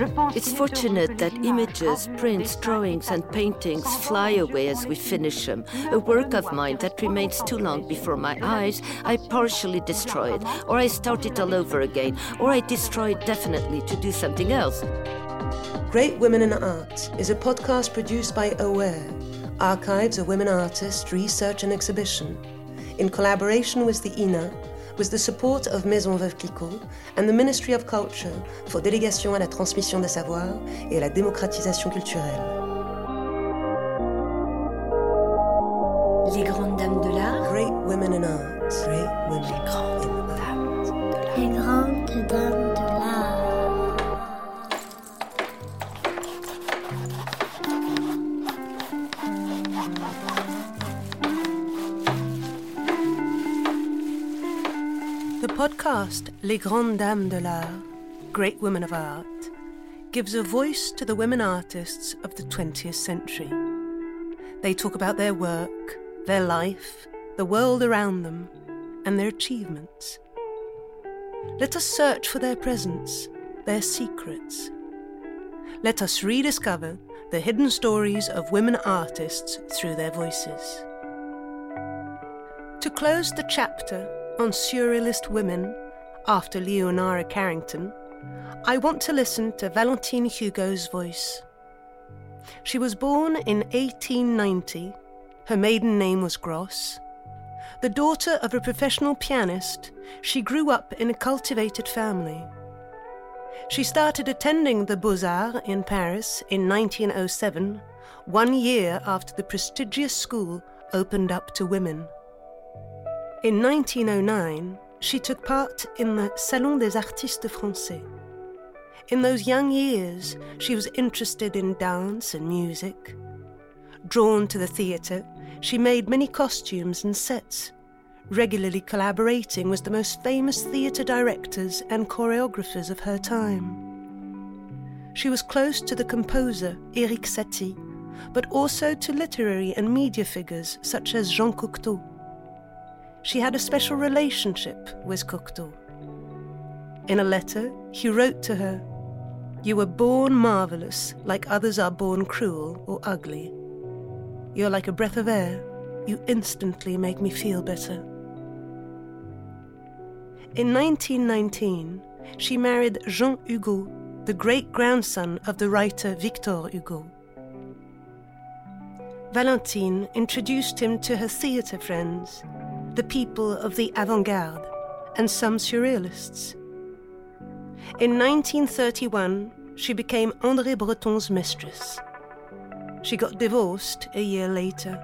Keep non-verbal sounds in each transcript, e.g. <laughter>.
It's fortunate that images, prints, drawings, and paintings fly away as we finish them. A work of mine that remains too long before my eyes, I partially destroy it, or I start it all over again, or I destroy it definitely to do something else. Great Women in Art is a podcast produced by Aware, Archives of Women Artists Research and Exhibition, in collaboration with the INA with the support of Maison Veuve Clicquot and the Ministry of Culture for Délégation à la transmission des savoirs et à la démocratisation culturelle. Les grandes dames de l'art. Great Women in Art. Great Women. Les grandes podcast Les Grandes Dames de l'Art, Great Women of Art, gives a voice to the women artists of the 20th century. They talk about their work, their life, the world around them, and their achievements. Let us search for their presence, their secrets. Let us rediscover the hidden stories of women artists through their voices. To close the chapter on Surrealist women after Leonora Carrington, I want to listen to Valentine Hugo's voice. She was born in 1890. Her maiden name was Gross. The daughter of a professional pianist, she grew up in a cultivated family. She started attending the Beaux Arts in Paris in 1907, one year after the prestigious school opened up to women. In 1909, she took part in the Salon des Artistes Français. In those young years, she was interested in dance and music. Drawn to the theatre, she made many costumes and sets, regularly collaborating with the most famous theatre directors and choreographers of her time. She was close to the composer Erik Satie, but also to literary and media figures such as Jean Cocteau she had a special relationship with Cocteau. In a letter, he wrote to her, You were born marvelous, like others are born cruel or ugly. You're like a breath of air. You instantly make me feel better. In 1919, she married Jean Hugo, the great grandson of the writer Victor Hugo. Valentine introduced him to her theatre friends the people of the avant garde, and some surrealists. In 1931, she became André Breton's mistress. She got divorced a year later.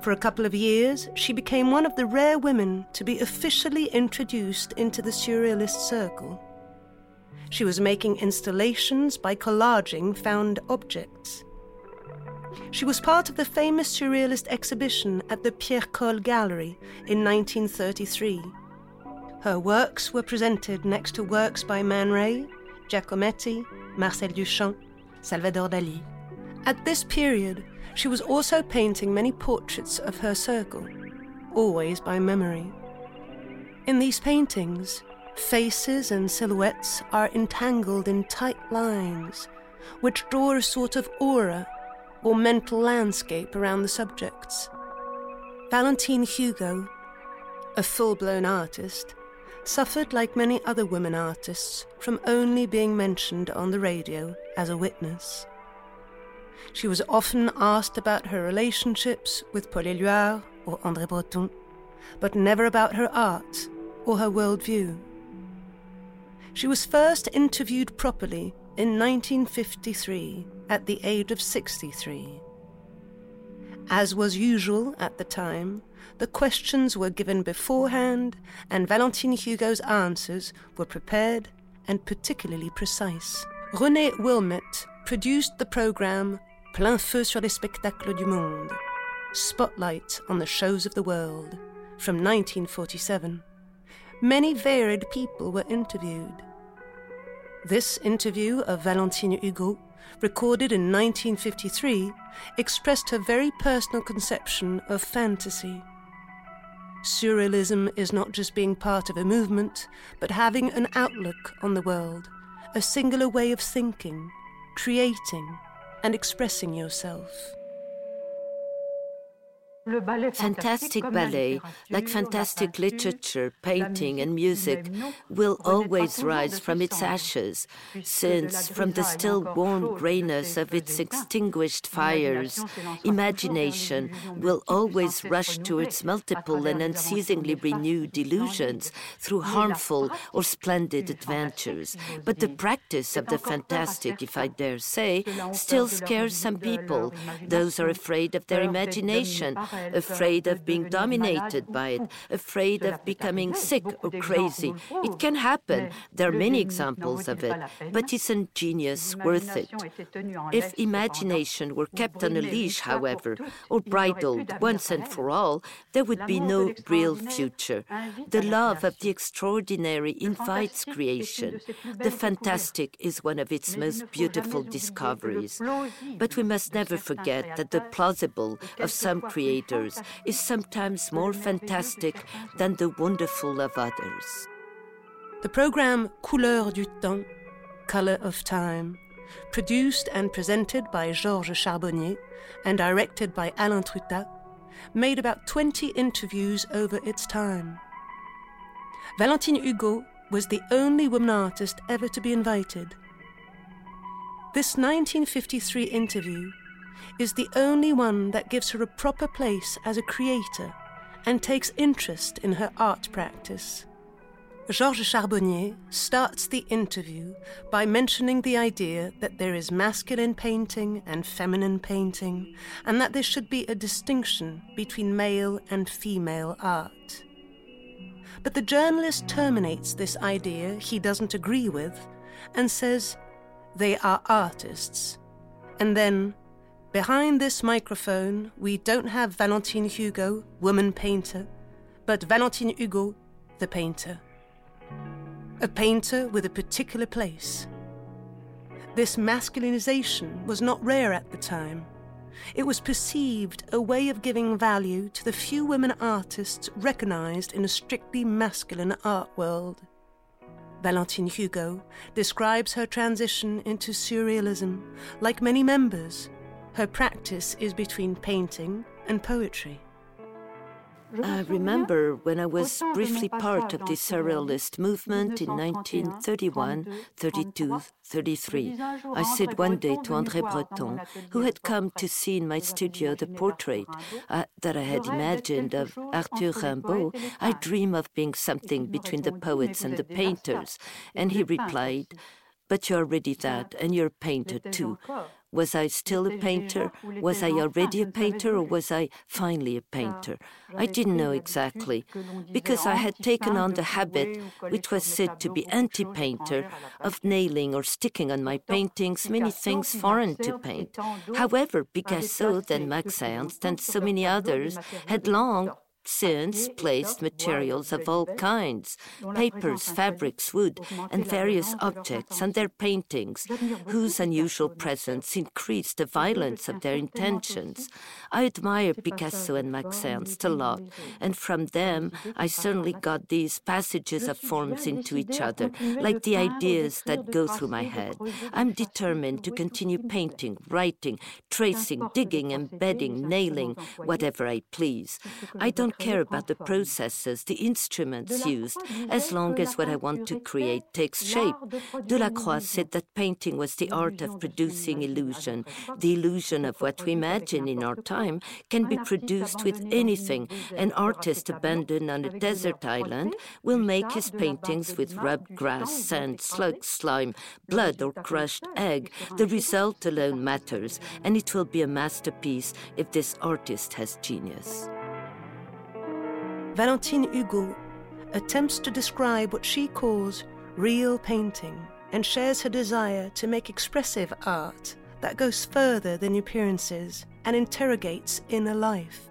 For a couple of years, she became one of the rare women to be officially introduced into the Surrealist circle. She was making installations by collaging found objects. She was part of the famous Surrealist exhibition at the Pierre Colle Gallery in 1933. Her works were presented next to works by Man Ray, Giacometti, Marcel Duchamp, Salvador Dali. At this period, she was also painting many portraits of her circle, always by memory. In these paintings, faces and silhouettes are entangled in tight lines, which draw a sort of aura or mental landscape around the subjects. Valentine Hugo, a full blown artist, suffered like many other women artists from only being mentioned on the radio as a witness. She was often asked about her relationships with Paul Éluard or André Breton, but never about her art or her worldview. She was first interviewed properly in 1953 at the age of 63. As was usual at the time, the questions were given beforehand, and Valentine Hugo's answers were prepared and particularly precise. René Wilmot produced the program Plein Feu sur les spectacles du monde, Spotlight on the Shows of the World, from 1947. Many varied people were interviewed. This interview of Valentine Hugo, recorded in 1953, expressed her very personal conception of fantasy. Surrealism is not just being part of a movement, but having an outlook on the world, a singular way of thinking, creating, and expressing yourself. Fantastic ballet, like fantastic literature, painting, and music, will always rise from its ashes, since from the still warm greyness of its extinguished fires, imagination will always rush to its multiple and unceasingly renewed illusions through harmful or splendid adventures. But the practice of the fantastic, if I dare say, still scares some people. Those are afraid of their imagination afraid of being dominated by it, <laughs> afraid of becoming sick or crazy. It can happen. There are many examples of it, but isn't genius worth it? If imagination were kept on a leash, however, or bridled once and for all, there would be no real future. The love of the extraordinary invites creation. The fantastic is one of its most beautiful discoveries. But we must never forget that the plausible of some creators is sometimes more fantastic than the wonderful of others. The program Couleur du Temps, Color of Time, produced and presented by Georges Charbonnier and directed by Alain Trutat, made about 20 interviews over its time. Valentine Hugo was the only woman artist ever to be invited. This 1953 interview is the only one that gives her a proper place as a creator and takes interest in her art practice. Georges Charbonnier starts the interview by mentioning the idea that there is masculine painting and feminine painting, and that there should be a distinction between male and female art. But the journalist terminates this idea he doesn't agree with and says, They are artists. And then Behind this microphone, we don't have Valentine Hugo, woman painter, but Valentine Hugo, the painter. A painter with a particular place. This masculinization was not rare at the time. It was perceived a way of giving value to the few women artists recognized in a strictly masculine art world. Valentine Hugo describes her transition into surrealism like many members her practice is between painting and poetry. I remember when I was briefly part of the Surrealist movement in 1931, 32, 33. I said one day to André Breton, who had come to see in my studio the portrait uh, that I had imagined of Arthur Rimbaud, I dream of being something between the poets and the painters. And he replied, But you're already that, and you're a painter too. Was I still a painter? Was I already a painter, or was I finally a painter? I didn't know exactly, because I had taken on the habit, which was said to be anti painter, of nailing or sticking on my paintings many things foreign to paint. However, Picasso, then Max Ernst, and so many others had long since placed materials of all kinds papers, fabrics, wood, and various objects and their paintings, whose unusual presence increased the violence of their intentions. I admire Picasso and Max Ernst a lot, and from them I certainly got these passages of forms into each other, like the ideas that go through my head. I'm determined to continue painting, writing, tracing, digging, embedding, nailing, whatever I please. I don't care about the processes, the instruments used, as long as what I want to create takes shape. Delacroix said that painting was the art of producing illusion. The illusion of what we imagine in our time can be produced with anything. An artist abandoned on a desert island will make his paintings with rubbed grass, sand, slug, slime, blood, or crushed egg. The result alone matters, and it will be a masterpiece if this artist has genius. Valentine Hugo attempts to describe what she calls real painting and shares her desire to make expressive art that goes further than appearances and interrogates inner life.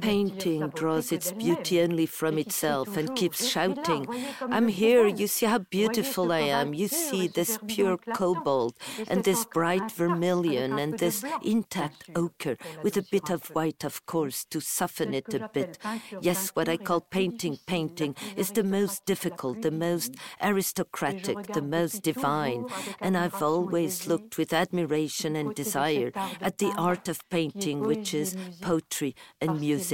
Painting draws its beauty only from itself and keeps shouting, I'm here, you see how beautiful I am, you see this pure cobalt and this bright vermilion and this intact ochre with a bit of white, of course, to soften it a bit. Yes, what I call painting, painting is the most difficult, the most aristocratic, the most divine, and I've always looked with admiration and desire at the art of painting, which is poetry and music,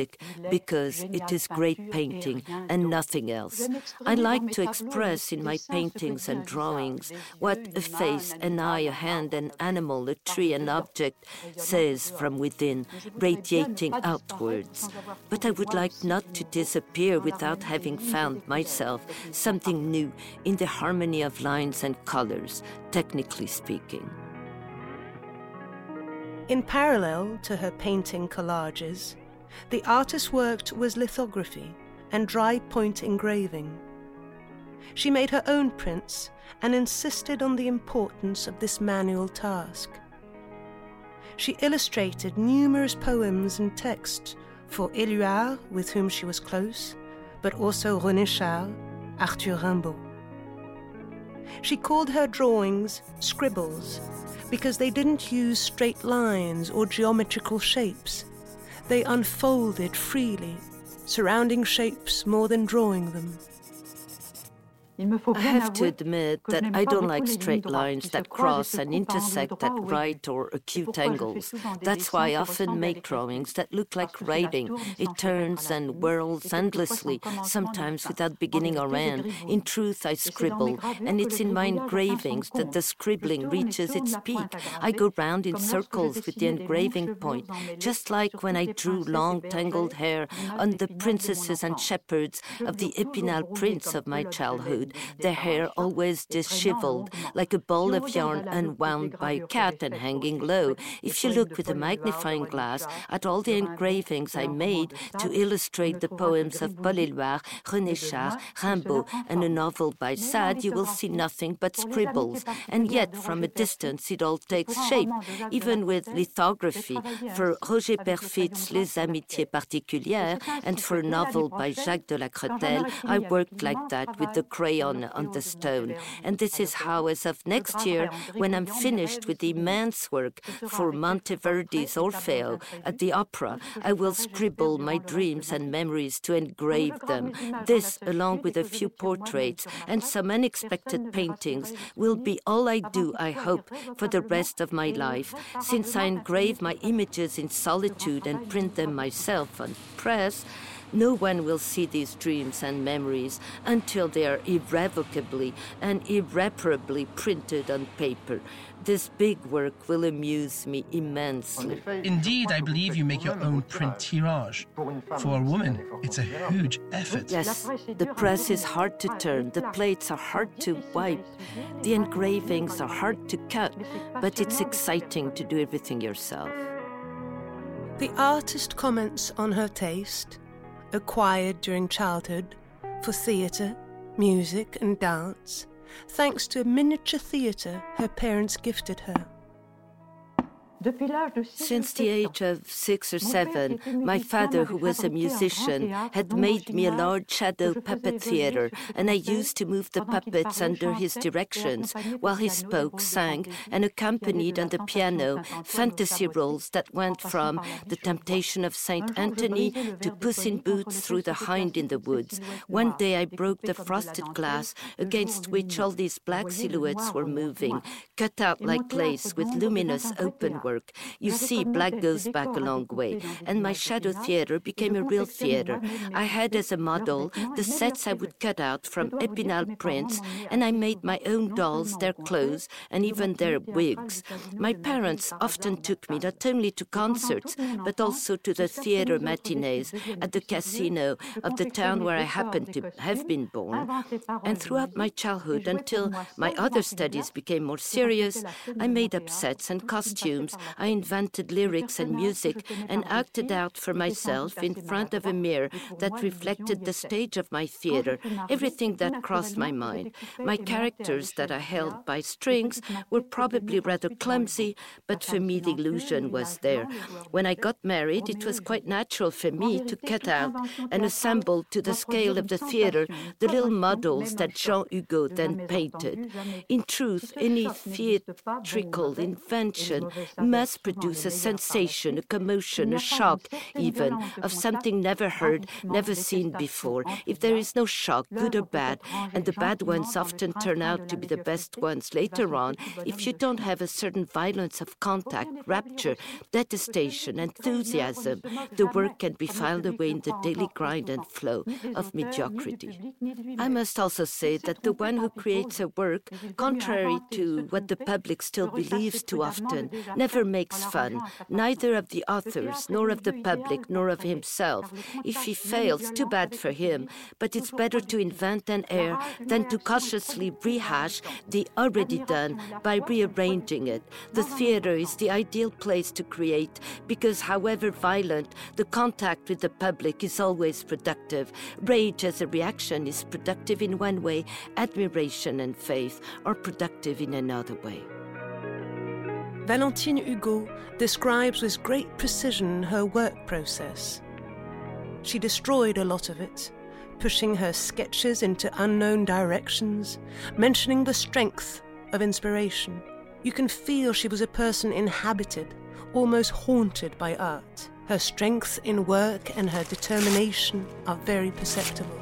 because it is great painting and nothing else. I like to express in my paintings and drawings what a face, an eye, a hand, an animal, a tree, an object says from within, radiating outwards. But I would like not to disappear without having found myself something new in the harmony of lines and colors, technically speaking. In parallel to her painting collages, the artist worked with lithography and dry point engraving. She made her own prints and insisted on the importance of this manual task. She illustrated numerous poems and texts for Éluard, with whom she was close, but also René Char, Arthur Rimbaud. She called her drawings scribbles because they didn't use straight lines or geometrical shapes. They unfolded freely, surrounding shapes more than drawing them. I have to admit that I don't like straight lines that cross and intersect at right or acute angles. That's why I often make drawings that look like writing. It turns and whirls endlessly, sometimes without beginning or end. In truth, I scribble, and it's in my engravings that the scribbling reaches its peak. I go round in circles with the engraving point, just like when I drew long tangled hair on the princesses and shepherds of the Epinal prints of my childhood their hair always disheveled, like a ball of yarn unwound by a cat and hanging low. If you look with a magnifying glass at all the engravings I made to illustrate the poems of Paul Éluard, René Char, Rimbaud, and a novel by Sade, you will see nothing but scribbles. And yet, from a distance, it all takes shape, even with lithography. For Roger Peyrefitte's Les Amitiés Particulières and for a novel by Jacques de Lacretelle, I worked like that with the crayon on, on the stone. And this is how, as of next year, when I'm finished with the immense work for Monteverdi's Orfeo at the opera, I will scribble my dreams and memories to engrave them. This, along with a few portraits and some unexpected paintings, will be all I do, I hope, for the rest of my life, since I engrave my images in solitude and print them myself on press. No one will see these dreams and memories until they are irrevocably and irreparably printed on paper. This big work will amuse me immensely. Indeed, I believe you make your own print tirage. For a woman, it's a huge effort. Yes, the press is hard to turn, the plates are hard to wipe, the engravings are hard to cut, but it's exciting to do everything yourself. The artist comments on her taste acquired during childhood for theatre, music, and dance, thanks to a miniature theatre her parents gifted her. Since the age of six or seven, my father, who was a musician, had made me a large shadow puppet theater, and I used to move the puppets under his directions while he spoke, sang, and accompanied on the piano fantasy roles that went from The Temptation of Saint Anthony to Puss in Boots through the Hind in the Woods. One day I broke the frosted glass against which all these black silhouettes were moving, cut out like lace with luminous open work. You see, black goes back a long way, and my shadow theater became a real theater. I had as a model the sets I would cut out from Epinal prints, and I made my own dolls, their clothes, and even their wigs. My parents often took me not only to concerts, but also to the theater matinees at the casino of the town where I happened to have been born. And throughout my childhood, until my other studies became more serious, I made up sets and costumes I invented lyrics and music and acted out for myself in front of a mirror that reflected the stage of my theater, everything that crossed my mind. My characters that I held by strings were probably rather clumsy, but for me the illusion was there. When I got married, it was quite natural for me to cut out and assemble to the scale of the theater the little models that Jean Hugo then painted. In truth, any theatrical invention must produce a sensation, a commotion, a shock, even, of something never heard, never seen before. If there is no shock, good or bad, and the bad ones often turn out to be the best ones later on, if you don't have a certain violence of contact, rapture, detestation, enthusiasm, the work can be filed away in the daily grind and flow of mediocrity. I must also say that the one who creates a work, contrary to what the public still believes too often, never makes fun, neither of the authors, nor of the public, nor of himself. If he fails, too bad for him, but it's better to invent an air than to cautiously rehash the already done by rearranging it. The theater is the ideal place to create because, however violent, the contact with the public is always productive. Rage as a reaction is productive in one way, admiration and faith are productive in another way. Valentine Hugo describes with great precision her work process. She destroyed a lot of it, pushing her sketches into unknown directions, mentioning the strength of inspiration. You can feel she was a person inhabited, almost haunted by art. Her strength in work and her determination are very perceptible.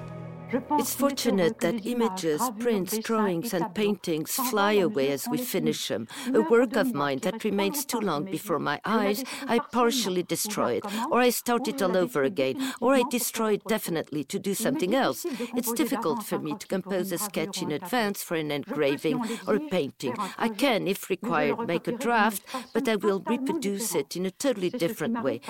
It's fortunate that images, prints, drawings, and paintings fly away as we finish them. A work of mine that remains too long before my eyes, I partially destroy it, or I start it all over again, or I destroy it definitely to do something else. It's difficult for me to compose a sketch in advance for an engraving or a painting. I can, if required, make a draft, but I will reproduce it in a totally different way.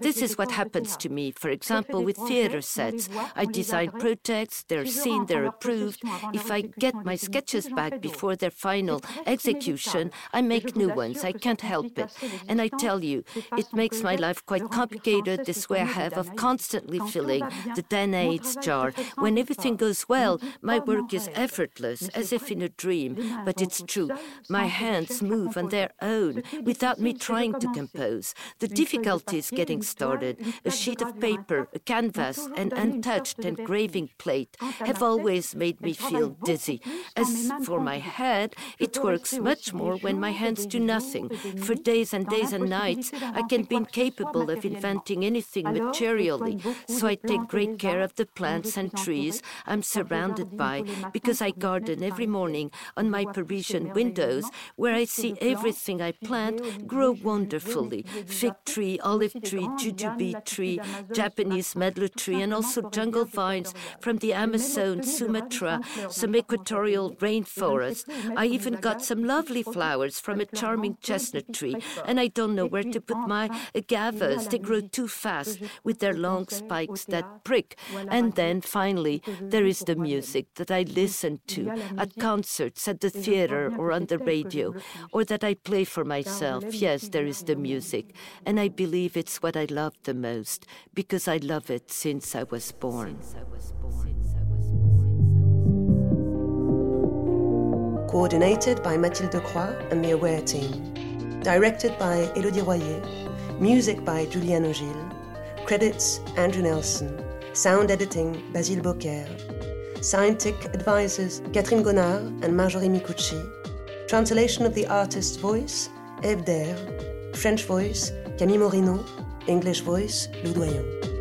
This is what happens to me, for example, with theater sets. I design prototypes they're seen, they're approved. If I get my sketches back before their final execution, I make new ones. I can't help it. And I tell you, it makes my life quite complicated, this way I have of constantly filling the Danaids jar. When everything goes well, my work is effortless, as if in a dream. But it's true, my hands move on their own without me trying to compose. The difficulty is getting started. A sheet of paper, a canvas, an untouched engraving plate have always made me feel dizzy. As for my head, it works much more when my hands do nothing. For days and days and nights, I can be incapable of inventing anything materially. So I take great care of the plants and trees I'm surrounded by because I garden every morning on my Parisian windows where I see everything I plant grow wonderfully. Fig tree, olive tree, jujube tree, Japanese medlar tree, and also jungle vines from from the Amazon, Sumatra, some equatorial rainforest. I even got some lovely flowers from a charming chestnut tree, and I don't know where to put my agavas. Uh, they grow too fast with their long spikes that prick. And then finally, there is the music that I listen to at concerts, at the theater, or on the radio, or that I play for myself. Yes, there is the music. And I believe it's what I love the most because I love it since I was born. Coordinated by Mathilde Croix and the Aware team. Directed by Elodie Royer. Music by Juliano Gilles. Credits Andrew Nelson. Sound editing Basile Beaucaire. Scientific advisors Catherine Gonard and Marjorie Micucci. Translation of the artist's voice Eve French voice Camille Morino. English voice Lou Doillon.